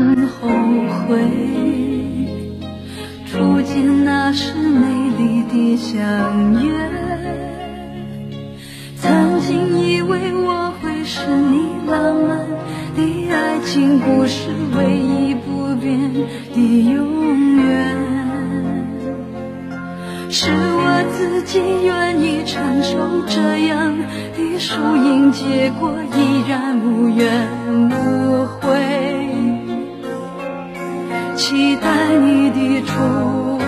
很后悔初见那时美丽的相约，曾经以为我会是你浪漫的爱情故事，唯一不变的永远是我自己愿意承受这样的输赢，结果依然无怨无悔。期待你的出现。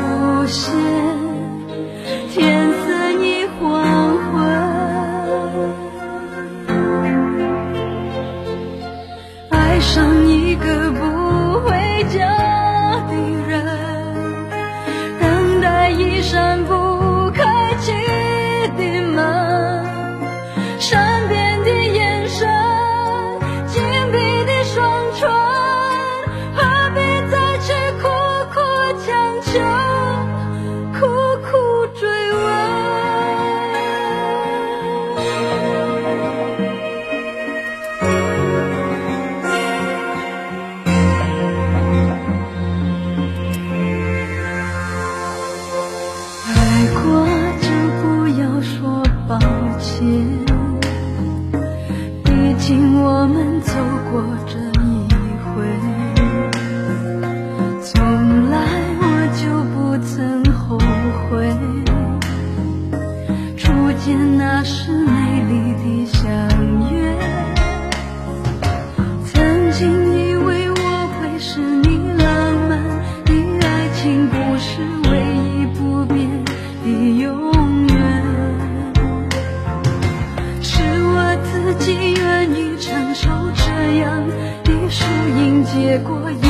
我。Của.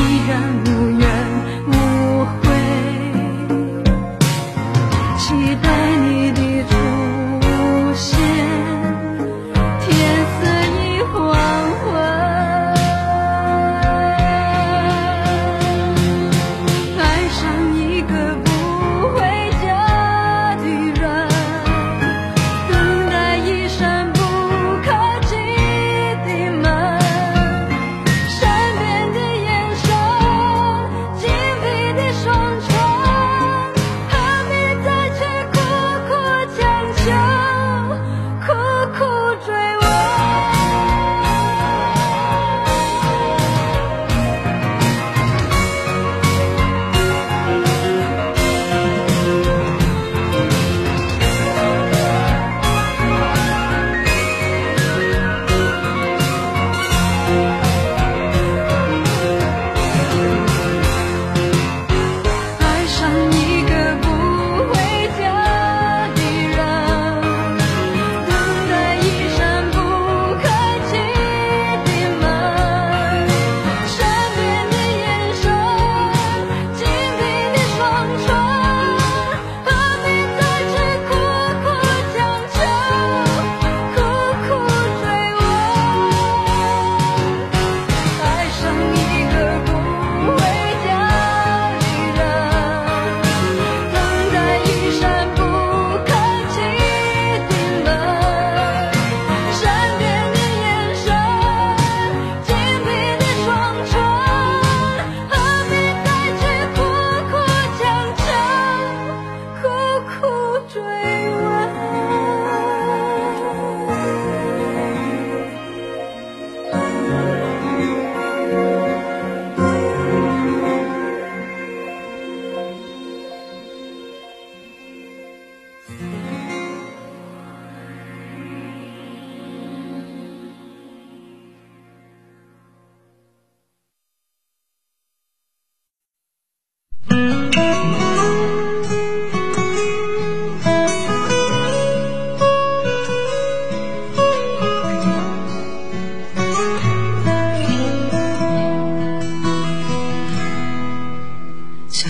徐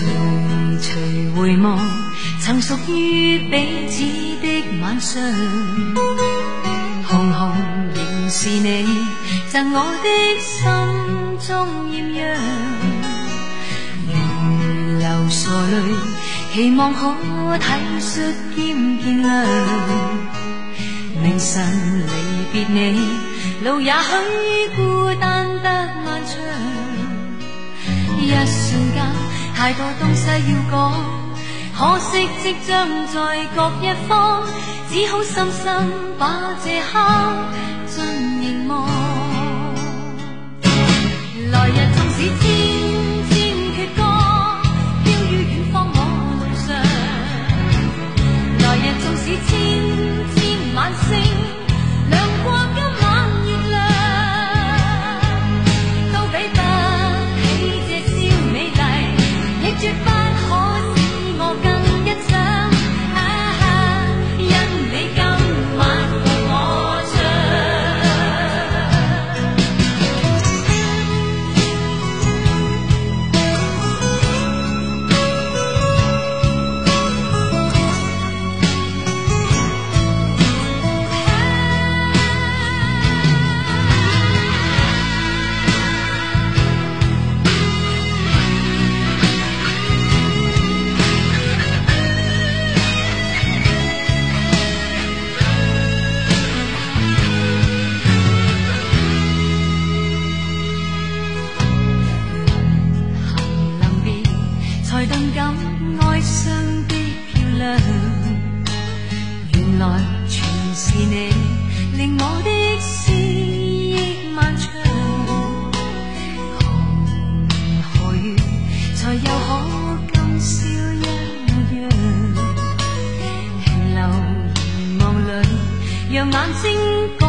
徐回望，曾属于彼此的晚上，红红仍是你，赠我的心中艳阳。如流傻泪，期望可体恤兼见谅。明晨离别你，路也许孤单得漫长。一瞬间。太多东西要讲可惜即将在各一方只好深深把这刻尽凝望。来日顿感哀伤的漂亮原来全是你令我的思忆漫长何年何月才又可今宵一样。停留凝望里让眼睛